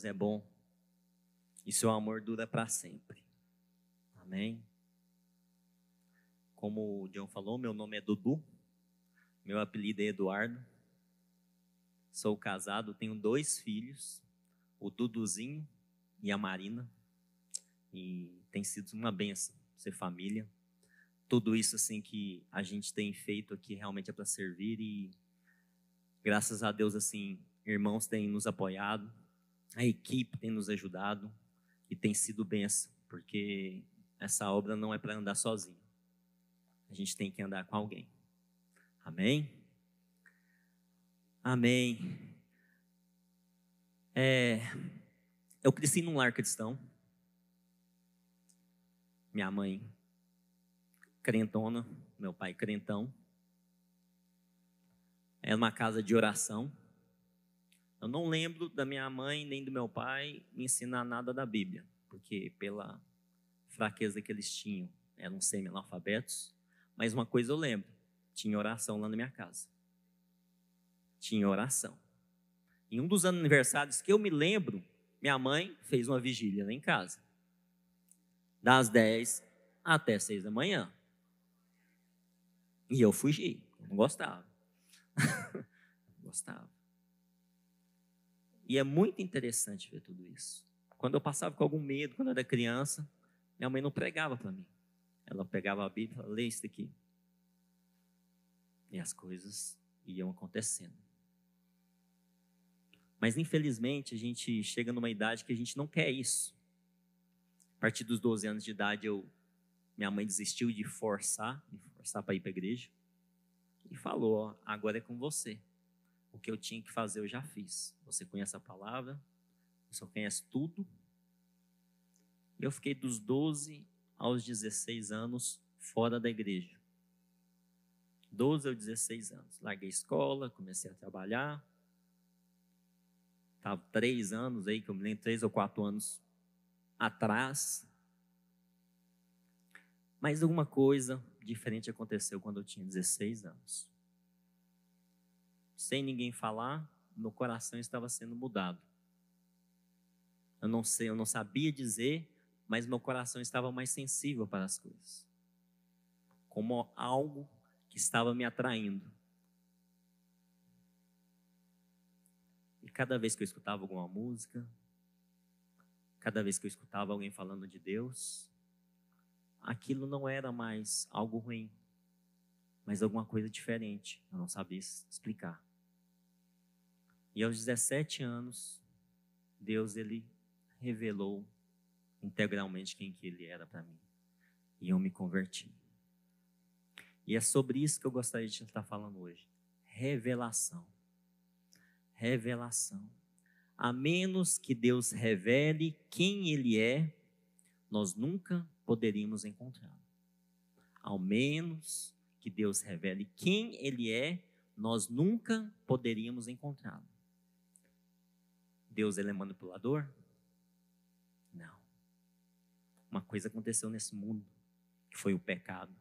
Deus é bom. E seu amor dura para sempre. Amém. Como o John falou, meu nome é Dudu. Meu apelido é Eduardo. Sou casado, tenho dois filhos, o Duduzinho e a Marina. E tem sido uma benção ser família. Tudo isso assim que a gente tem feito aqui realmente é para servir e graças a Deus assim, irmãos têm nos apoiado, a equipe tem nos ajudado e tem sido benção, porque essa obra não é para andar sozinho. A gente tem que andar com alguém. Amém? Amém. É, eu cresci num lar cristão. Minha mãe crentona, meu pai crentão. Era uma casa de oração. Eu não lembro da minha mãe nem do meu pai me ensinar nada da Bíblia, porque pela fraqueza que eles tinham, eram semi-analfabetos. Mas uma coisa eu lembro: tinha oração lá na minha casa. Tinha oração. Em um dos aniversários que eu me lembro, minha mãe fez uma vigília lá em casa. Das 10 até 6 da manhã. E eu fugi, não gostava. gostava. E é muito interessante ver tudo isso. Quando eu passava com algum medo, quando eu era criança, minha mãe não pregava para mim. Ela pegava a Bíblia e falava, lê isso aqui. E as coisas iam acontecendo. Mas infelizmente a gente chega numa idade que a gente não quer isso. A partir dos 12 anos de idade, eu, minha mãe desistiu de forçar, me forçar para ir para a igreja. E falou: ó, agora é com você. O que eu tinha que fazer eu já fiz. Você conhece a palavra, você conhece tudo. Eu fiquei dos 12 aos 16 anos fora da igreja. 12 ou 16 anos. Larguei escola, comecei a trabalhar. Estava três anos aí, que eu me lembro, três ou quatro anos atrás. Mas alguma coisa diferente aconteceu quando eu tinha 16 anos. Sem ninguém falar, meu coração estava sendo mudado. Eu não sei, eu não sabia dizer, mas meu coração estava mais sensível para as coisas. Como algo que estava me atraindo. E cada vez que eu escutava alguma música, cada vez que eu escutava alguém falando de Deus, aquilo não era mais algo ruim, mas alguma coisa diferente. Eu não sabia explicar. E aos 17 anos, Deus ele revelou integralmente quem que ele era para mim. E eu me converti. E é sobre isso que eu gostaria de estar falando hoje. Revelação. Revelação. A menos que Deus revele quem Ele é, nós nunca poderíamos encontrá-lo. Ao menos que Deus revele quem Ele é, nós nunca poderíamos encontrá-lo. Deus ele é manipulador? Não. Uma coisa aconteceu nesse mundo, que foi o pecado.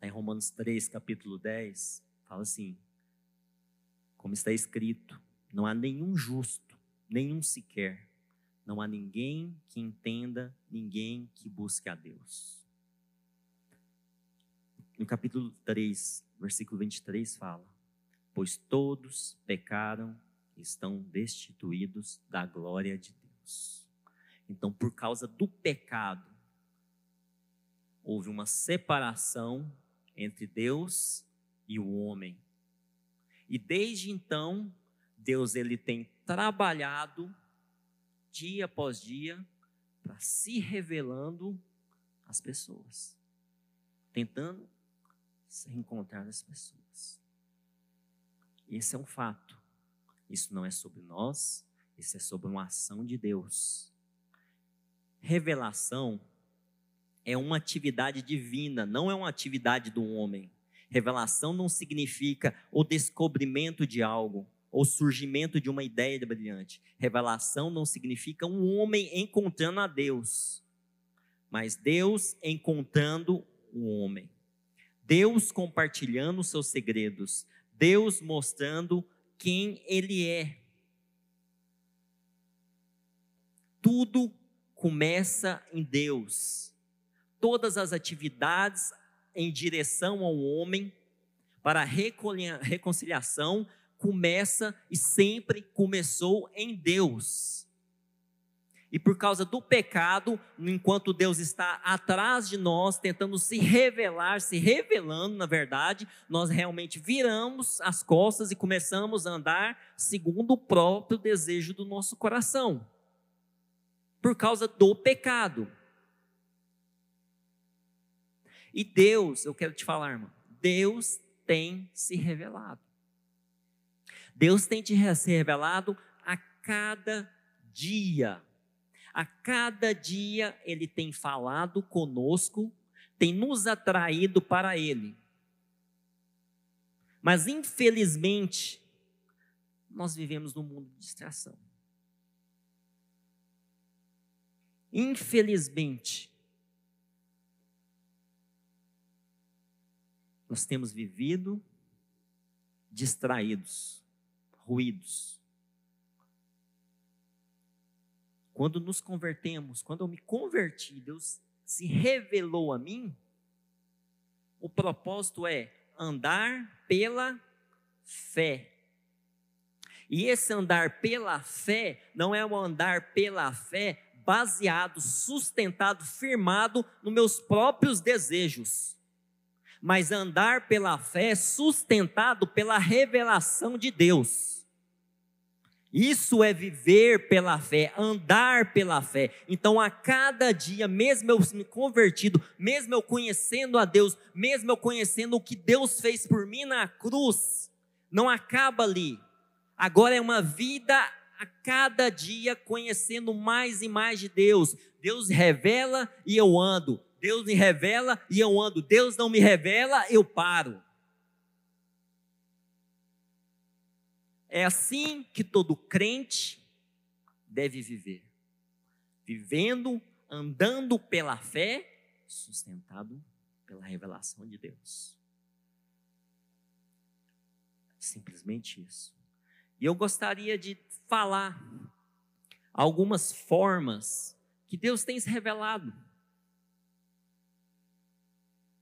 Em Romanos 3, capítulo 10, fala assim: como está escrito, não há nenhum justo, nenhum sequer, não há ninguém que entenda, ninguém que busque a Deus. No capítulo 3, versículo 23 fala: Pois todos pecaram estão destituídos da glória de Deus. Então, por causa do pecado, houve uma separação entre Deus e o homem. E desde então, Deus ele tem trabalhado dia após dia para se revelando às pessoas, tentando se encontrar as pessoas. Esse é um fato. Isso não é sobre nós, isso é sobre uma ação de Deus. Revelação é uma atividade divina, não é uma atividade do homem. Revelação não significa o descobrimento de algo ou surgimento de uma ideia brilhante. Revelação não significa um homem encontrando a Deus, mas Deus encontrando o homem. Deus compartilhando seus segredos, Deus mostrando quem Ele é. Tudo começa em Deus. Todas as atividades em direção ao homem para a reconciliação começa e sempre começou em Deus. E por causa do pecado, enquanto Deus está atrás de nós, tentando se revelar, se revelando, na verdade, nós realmente viramos as costas e começamos a andar segundo o próprio desejo do nosso coração. Por causa do pecado. E Deus, eu quero te falar, irmão, Deus tem se revelado. Deus tem te se revelado a cada dia. A cada dia Ele tem falado conosco, tem nos atraído para Ele. Mas, infelizmente, nós vivemos num mundo de distração. Infelizmente, nós temos vivido distraídos, ruídos. Quando nos convertemos, quando eu me converti, Deus se revelou a mim, o propósito é andar pela fé. E esse andar pela fé não é um andar pela fé baseado, sustentado, firmado nos meus próprios desejos, mas andar pela fé sustentado pela revelação de Deus. Isso é viver pela fé, andar pela fé. Então, a cada dia, mesmo eu me convertido, mesmo eu conhecendo a Deus, mesmo eu conhecendo o que Deus fez por mim na cruz, não acaba ali. Agora é uma vida a cada dia conhecendo mais e mais de Deus. Deus revela e eu ando. Deus me revela e eu ando. Deus não me revela, eu paro. É assim que todo crente deve viver. Vivendo, andando pela fé, sustentado pela revelação de Deus. Simplesmente isso. E eu gostaria de falar algumas formas que Deus tem se revelado.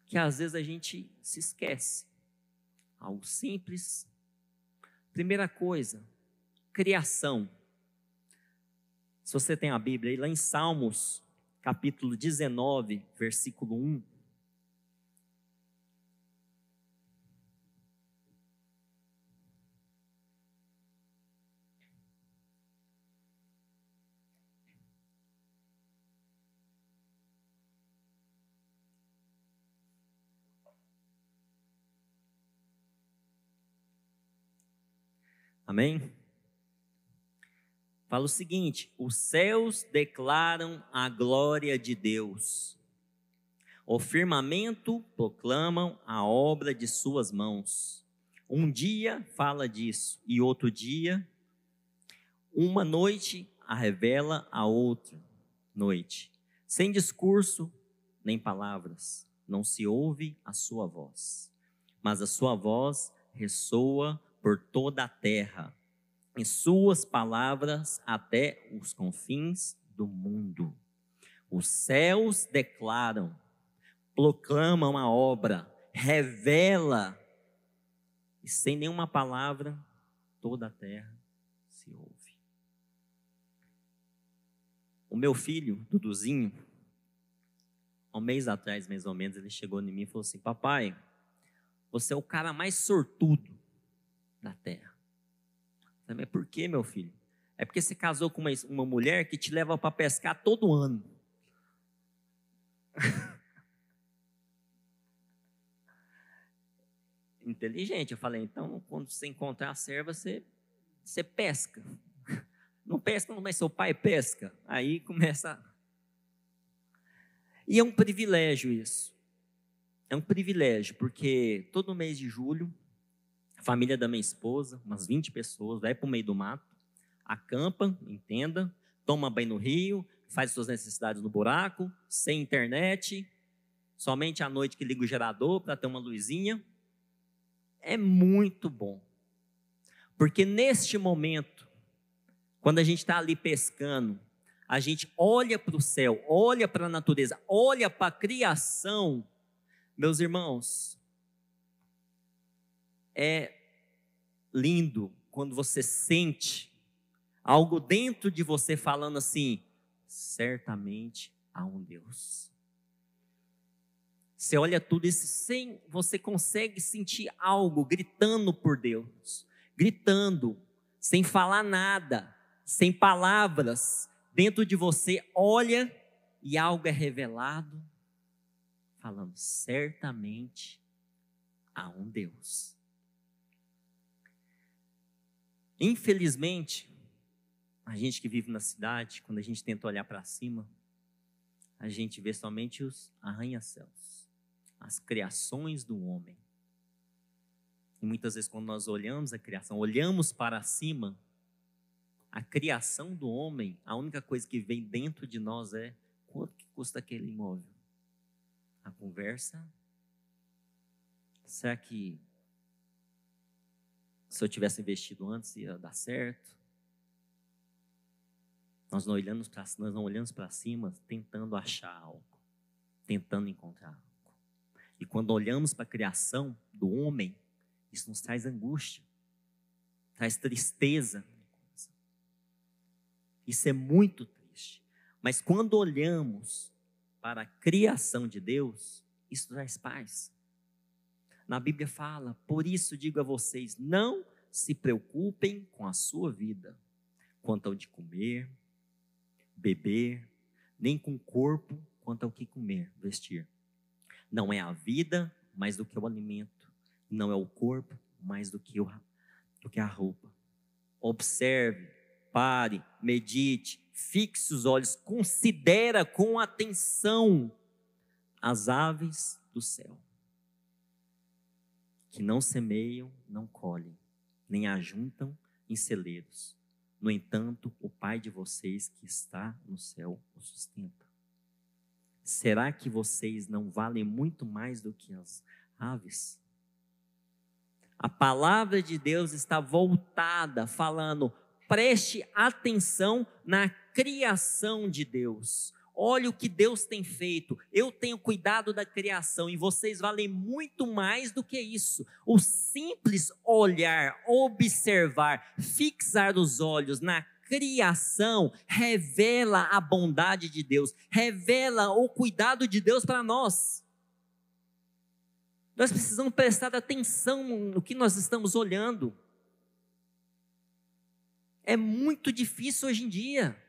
Que às vezes a gente se esquece. Algo simples, Primeira coisa, criação. Se você tem a Bíblia aí, lá em Salmos, capítulo 19, versículo 1. Amém? Fala o seguinte: os céus declaram a glória de Deus, o firmamento proclamam a obra de suas mãos. Um dia fala disso, e outro dia, uma noite a revela a outra noite. Sem discurso nem palavras, não se ouve a sua voz, mas a sua voz ressoa por toda a terra, em suas palavras até os confins do mundo. Os céus declaram, proclamam a obra, revela, e sem nenhuma palavra, toda a terra se ouve. O meu filho, Duduzinho, um mês atrás, mais ou menos, ele chegou em mim e falou assim: Papai, você é o cara mais sortudo da terra. Mas por que, meu filho? É porque você casou com uma, uma mulher que te leva para pescar todo ano. Inteligente. Eu falei, então, quando você encontrar a serva, você, você pesca. Não pesca, mas seu pai pesca. Aí começa. E é um privilégio isso. É um privilégio, porque todo mês de julho a família da minha esposa, umas 20 pessoas, vai para o meio do mato, acampa, entenda, toma banho no rio, faz suas necessidades no buraco, sem internet, somente à noite que liga o gerador para ter uma luzinha. É muito bom. Porque neste momento, quando a gente está ali pescando, a gente olha para o céu, olha para a natureza, olha para a criação, meus irmãos, é lindo quando você sente algo dentro de você falando assim: certamente há um Deus. Você olha tudo isso sem você consegue sentir algo gritando por Deus, gritando, sem falar nada, sem palavras, dentro de você olha e algo é revelado, falando certamente há um Deus. Infelizmente, a gente que vive na cidade, quando a gente tenta olhar para cima, a gente vê somente os arranha-céus, as criações do homem. E muitas vezes, quando nós olhamos a criação, olhamos para cima, a criação do homem, a única coisa que vem dentro de nós é quanto que custa aquele imóvel? A conversa? Será que se eu tivesse investido antes ia dar certo? Nós não olhamos para nós não olhamos para cima tentando achar algo, tentando encontrar algo. E quando olhamos para a criação do homem, isso nos traz angústia, traz tristeza. Isso é muito triste. Mas quando olhamos para a criação de Deus, isso traz paz. Na Bíblia fala: por isso digo a vocês, não se preocupem com a sua vida, quanto ao de comer, beber, nem com o corpo quanto ao que comer, vestir. Não é a vida mais do que o alimento, não é o corpo mais do que, o, do que a roupa. Observe, pare, medite, fixe os olhos, considera com atenção as aves do céu, que não semeiam, não colhem, nem ajuntam em celeiros no entanto, o Pai de vocês que está no céu o sustenta. Será que vocês não valem muito mais do que as aves? A palavra de Deus está voltada, falando, preste atenção na criação de Deus. Olha o que Deus tem feito. Eu tenho cuidado da criação e vocês valem muito mais do que isso. O simples olhar, observar, fixar os olhos na criação revela a bondade de Deus, revela o cuidado de Deus para nós. Nós precisamos prestar atenção no que nós estamos olhando. É muito difícil hoje em dia.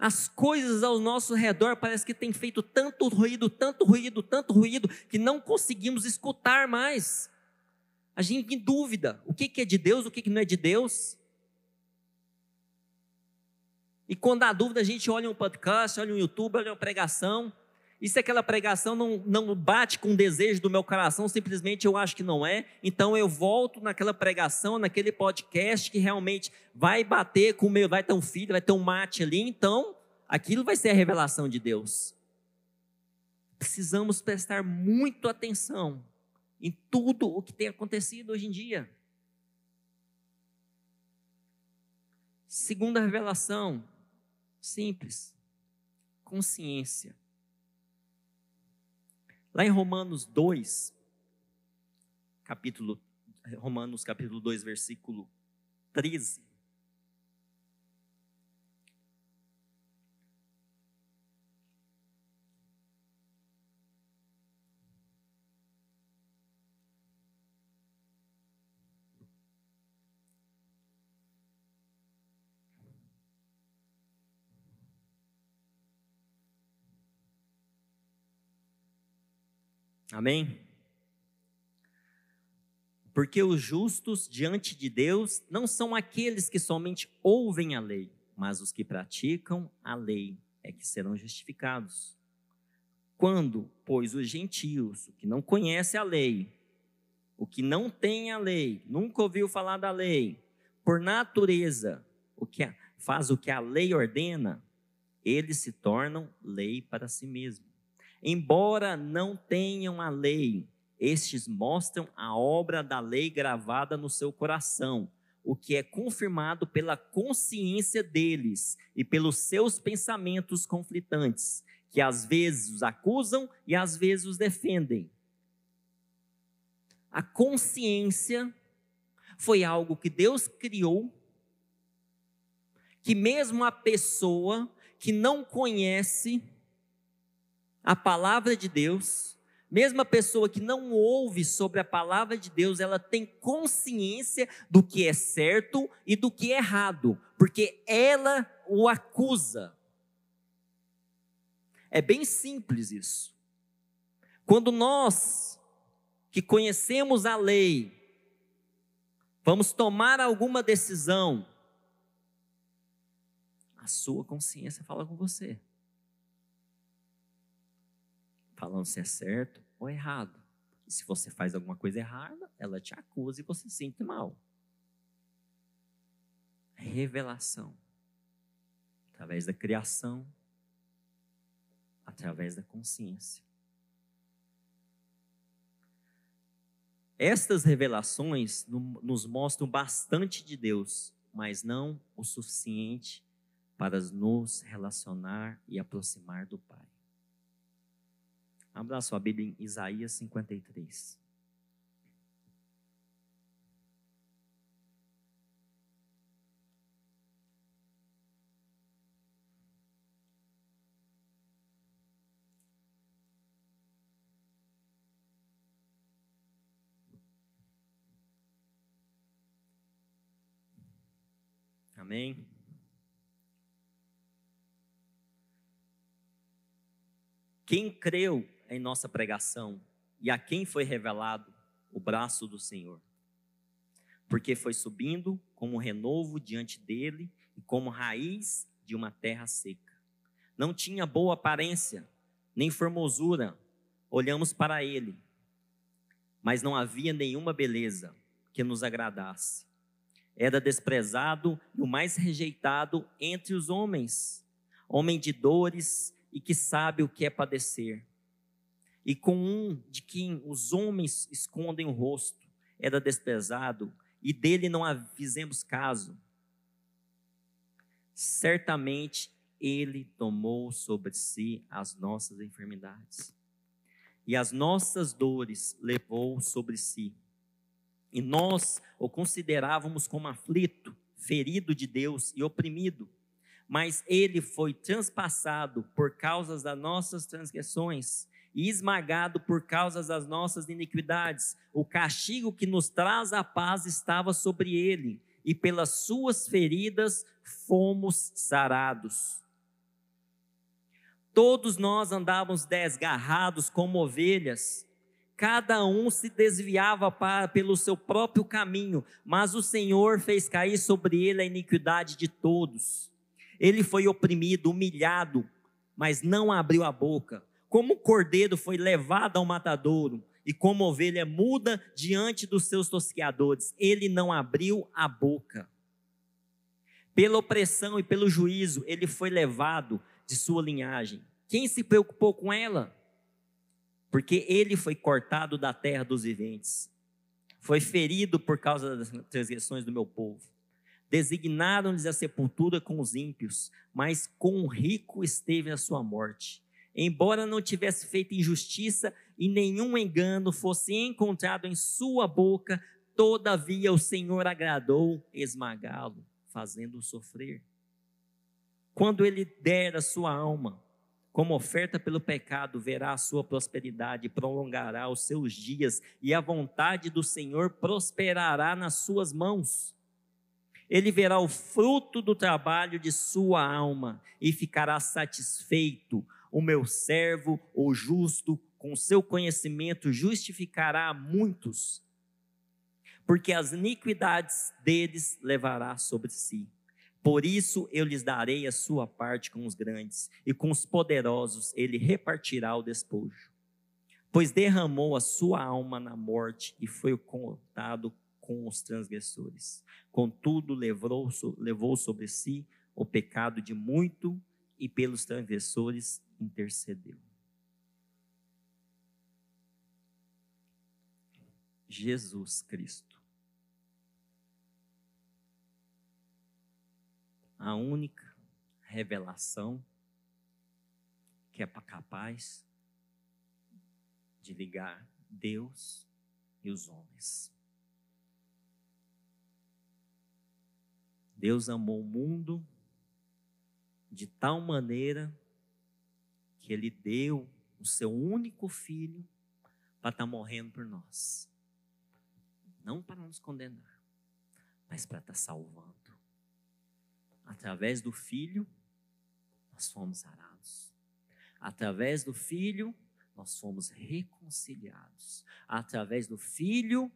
As coisas ao nosso redor parece que tem feito tanto ruído, tanto ruído, tanto ruído, que não conseguimos escutar mais. A gente em dúvida, o que é de Deus, o que não é de Deus. E quando há dúvida, a gente olha um podcast, olha um YouTube, olha uma pregação. E se aquela pregação não, não bate com o desejo do meu coração, simplesmente eu acho que não é, então eu volto naquela pregação, naquele podcast que realmente vai bater com o meu, vai ter um filho, vai ter um mate ali, então aquilo vai ser a revelação de Deus. Precisamos prestar muito atenção em tudo o que tem acontecido hoje em dia. Segunda revelação, simples, consciência. Lá em Romanos 2, capítulo, Romanos capítulo 2, versículo 13. Amém? Porque os justos diante de Deus não são aqueles que somente ouvem a lei, mas os que praticam a lei é que serão justificados. Quando, pois, os gentios, o que não conhece a lei, o que não tem a lei, nunca ouviu falar da lei, por natureza, o que faz o que a lei ordena, eles se tornam lei para si mesmos embora não tenham a lei, estes mostram a obra da lei gravada no seu coração, o que é confirmado pela consciência deles e pelos seus pensamentos conflitantes, que às vezes os acusam e às vezes os defendem. A consciência foi algo que Deus criou, que mesmo a pessoa que não conhece a palavra de Deus, mesmo a pessoa que não ouve sobre a palavra de Deus, ela tem consciência do que é certo e do que é errado, porque ela o acusa. É bem simples isso. Quando nós que conhecemos a lei, vamos tomar alguma decisão, a sua consciência fala com você. Falando se é certo ou errado. E se você faz alguma coisa errada, ela te acusa e você se sente mal. Revelação. Através da criação, através da consciência. Estas revelações nos mostram bastante de Deus, mas não o suficiente para nos relacionar e aproximar do Pai. Abra sua Bíblia em Isaías 53. Amém? Quem creu em nossa pregação e a quem foi revelado o braço do Senhor? Porque foi subindo como renovo diante dele e como raiz de uma terra seca. Não tinha boa aparência, nem formosura. Olhamos para ele, mas não havia nenhuma beleza que nos agradasse era desprezado e o mais rejeitado entre os homens, homem de dores e que sabe o que é padecer. E com um de quem os homens escondem o rosto, era desprezado e dele não fizemos caso. Certamente ele tomou sobre si as nossas enfermidades e as nossas dores levou sobre si e nós o considerávamos como aflito, ferido de Deus e oprimido. Mas ele foi transpassado por causa das nossas transgressões e esmagado por causa das nossas iniquidades. O castigo que nos traz a paz estava sobre ele, e pelas suas feridas fomos sarados. Todos nós andávamos desgarrados como ovelhas, cada um se desviava para, pelo seu próprio caminho, mas o Senhor fez cair sobre ele a iniquidade de todos. Ele foi oprimido, humilhado, mas não abriu a boca. Como o cordeiro foi levado ao matadouro, e como ovelha muda diante dos seus tosqueadores, ele não abriu a boca. Pela opressão e pelo juízo, ele foi levado de sua linhagem. Quem se preocupou com ela? porque ele foi cortado da terra dos viventes, foi ferido por causa das transgressões do meu povo. Designaram-lhes a sepultura com os ímpios, mas com o rico esteve a sua morte. Embora não tivesse feito injustiça e nenhum engano fosse encontrado em sua boca, todavia o Senhor agradou esmagá-lo, fazendo-o sofrer. Quando ele der a sua alma, como oferta pelo pecado, verá a sua prosperidade, prolongará os seus dias, e a vontade do Senhor prosperará nas suas mãos. Ele verá o fruto do trabalho de sua alma e ficará satisfeito. O meu servo, o justo, com seu conhecimento, justificará muitos, porque as iniquidades deles levará sobre si por isso eu lhes darei a sua parte com os grandes, e com os poderosos ele repartirá o despojo. Pois derramou a sua alma na morte e foi contado com os transgressores. Contudo, levou, levou sobre si o pecado de muito e pelos transgressores intercedeu. Jesus Cristo. A única revelação que é capaz de ligar Deus e os homens. Deus amou o mundo de tal maneira que ele deu o seu único filho para estar tá morrendo por nós. Não para nos condenar, mas para estar tá salvando. Através do filho, nós fomos sarados. Através do filho, nós fomos reconciliados. Através do filho,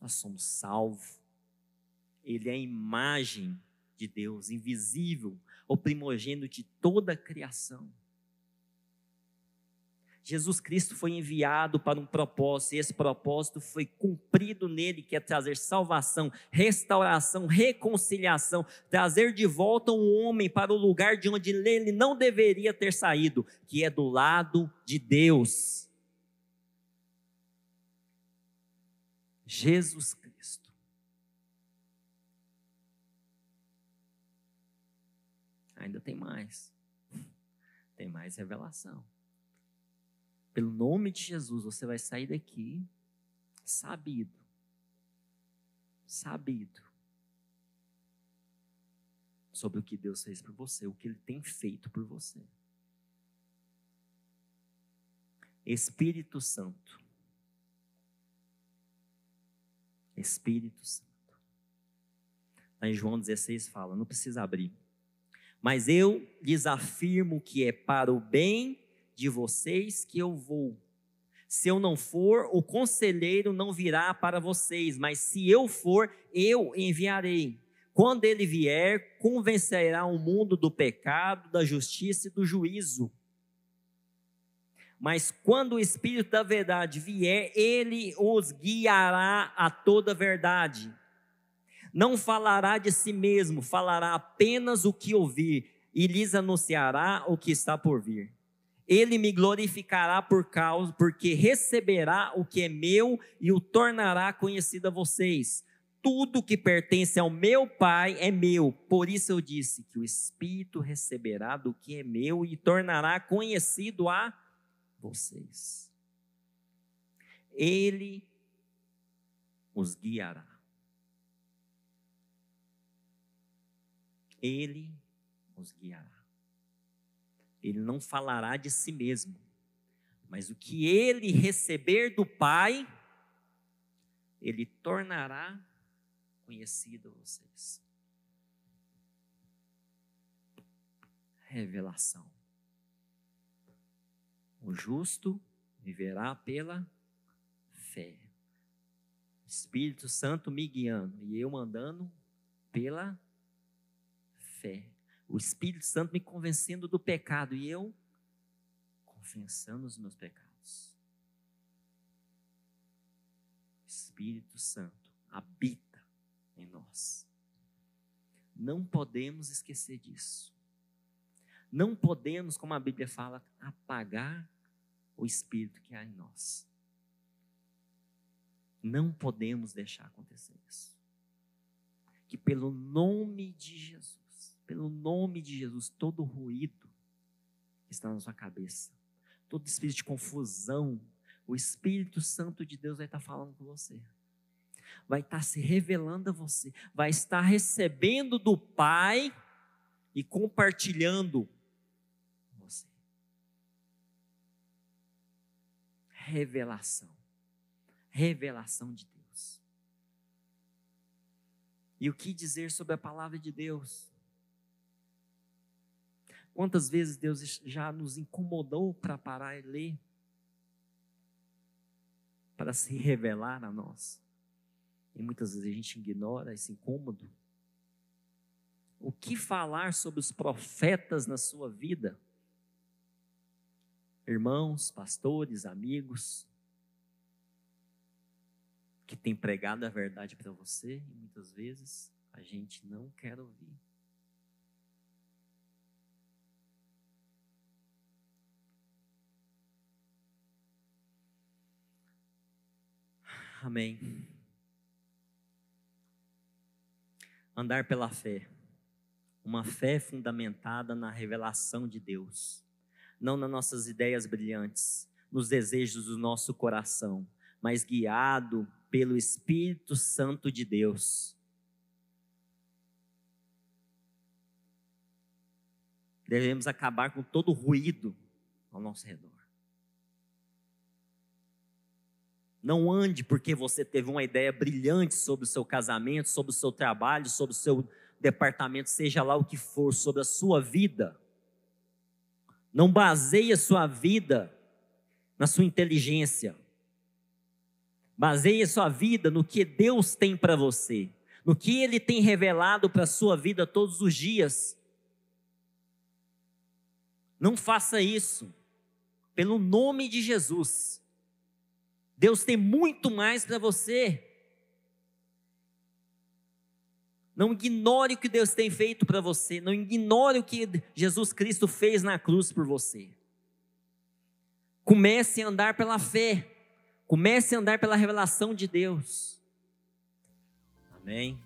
nós somos salvos. Ele é a imagem de Deus, invisível, o primogênito de toda a criação. Jesus Cristo foi enviado para um propósito, e esse propósito foi cumprido nele, que é trazer salvação, restauração, reconciliação, trazer de volta um homem para o lugar de onde ele não deveria ter saído, que é do lado de Deus. Jesus Cristo. Ainda tem mais. Tem mais revelação pelo nome de Jesus, você vai sair daqui sabido. Sabido. Sobre o que Deus fez por você, o que Ele tem feito por você. Espírito Santo. Espírito Santo. Lá em João 16 fala, não precisa abrir. Mas eu lhes afirmo que é para o bem de vocês que eu vou. Se eu não for, o conselheiro não virá para vocês, mas se eu for, eu enviarei. Quando ele vier, convencerá o mundo do pecado, da justiça e do juízo. Mas quando o Espírito da Verdade vier, ele os guiará a toda verdade. Não falará de si mesmo, falará apenas o que ouvir e lhes anunciará o que está por vir ele me glorificará por causa, porque receberá o que é meu e o tornará conhecido a vocês. Tudo que pertence ao meu Pai é meu. Por isso eu disse que o Espírito receberá do que é meu e tornará conhecido a vocês. Ele os guiará. Ele os guiará. Ele não falará de si mesmo, mas o que ele receber do Pai, ele tornará conhecido a vocês. Revelação. O justo viverá pela fé. Espírito Santo me guiando e eu mandando pela fé o Espírito Santo me convencendo do pecado e eu confessando os meus pecados. O Espírito Santo habita em nós. Não podemos esquecer disso. Não podemos, como a Bíblia fala, apagar o Espírito que há em nós. Não podemos deixar acontecer isso. Que pelo nome de Jesus, pelo nome de Jesus, todo ruído que está na sua cabeça, todo espírito de confusão, o Espírito Santo de Deus vai estar falando com você. Vai estar se revelando a você, vai estar recebendo do Pai e compartilhando com você. Revelação. Revelação de Deus. E o que dizer sobre a palavra de Deus? Quantas vezes Deus já nos incomodou para parar e ler? Para se revelar a nós. E muitas vezes a gente ignora esse incômodo. O que falar sobre os profetas na sua vida? Irmãos, pastores, amigos, que têm pregado a verdade para você e muitas vezes a gente não quer ouvir. Amém. Andar pela fé. Uma fé fundamentada na revelação de Deus, não nas nossas ideias brilhantes, nos desejos do nosso coração, mas guiado pelo Espírito Santo de Deus. Devemos acabar com todo o ruído ao nosso redor. Não ande porque você teve uma ideia brilhante sobre o seu casamento, sobre o seu trabalho, sobre o seu departamento, seja lá o que for, sobre a sua vida. Não baseie a sua vida na sua inteligência. Baseie a sua vida no que Deus tem para você, no que Ele tem revelado para a sua vida todos os dias. Não faça isso, pelo nome de Jesus. Deus tem muito mais para você. Não ignore o que Deus tem feito para você. Não ignore o que Jesus Cristo fez na cruz por você. Comece a andar pela fé. Comece a andar pela revelação de Deus. Amém.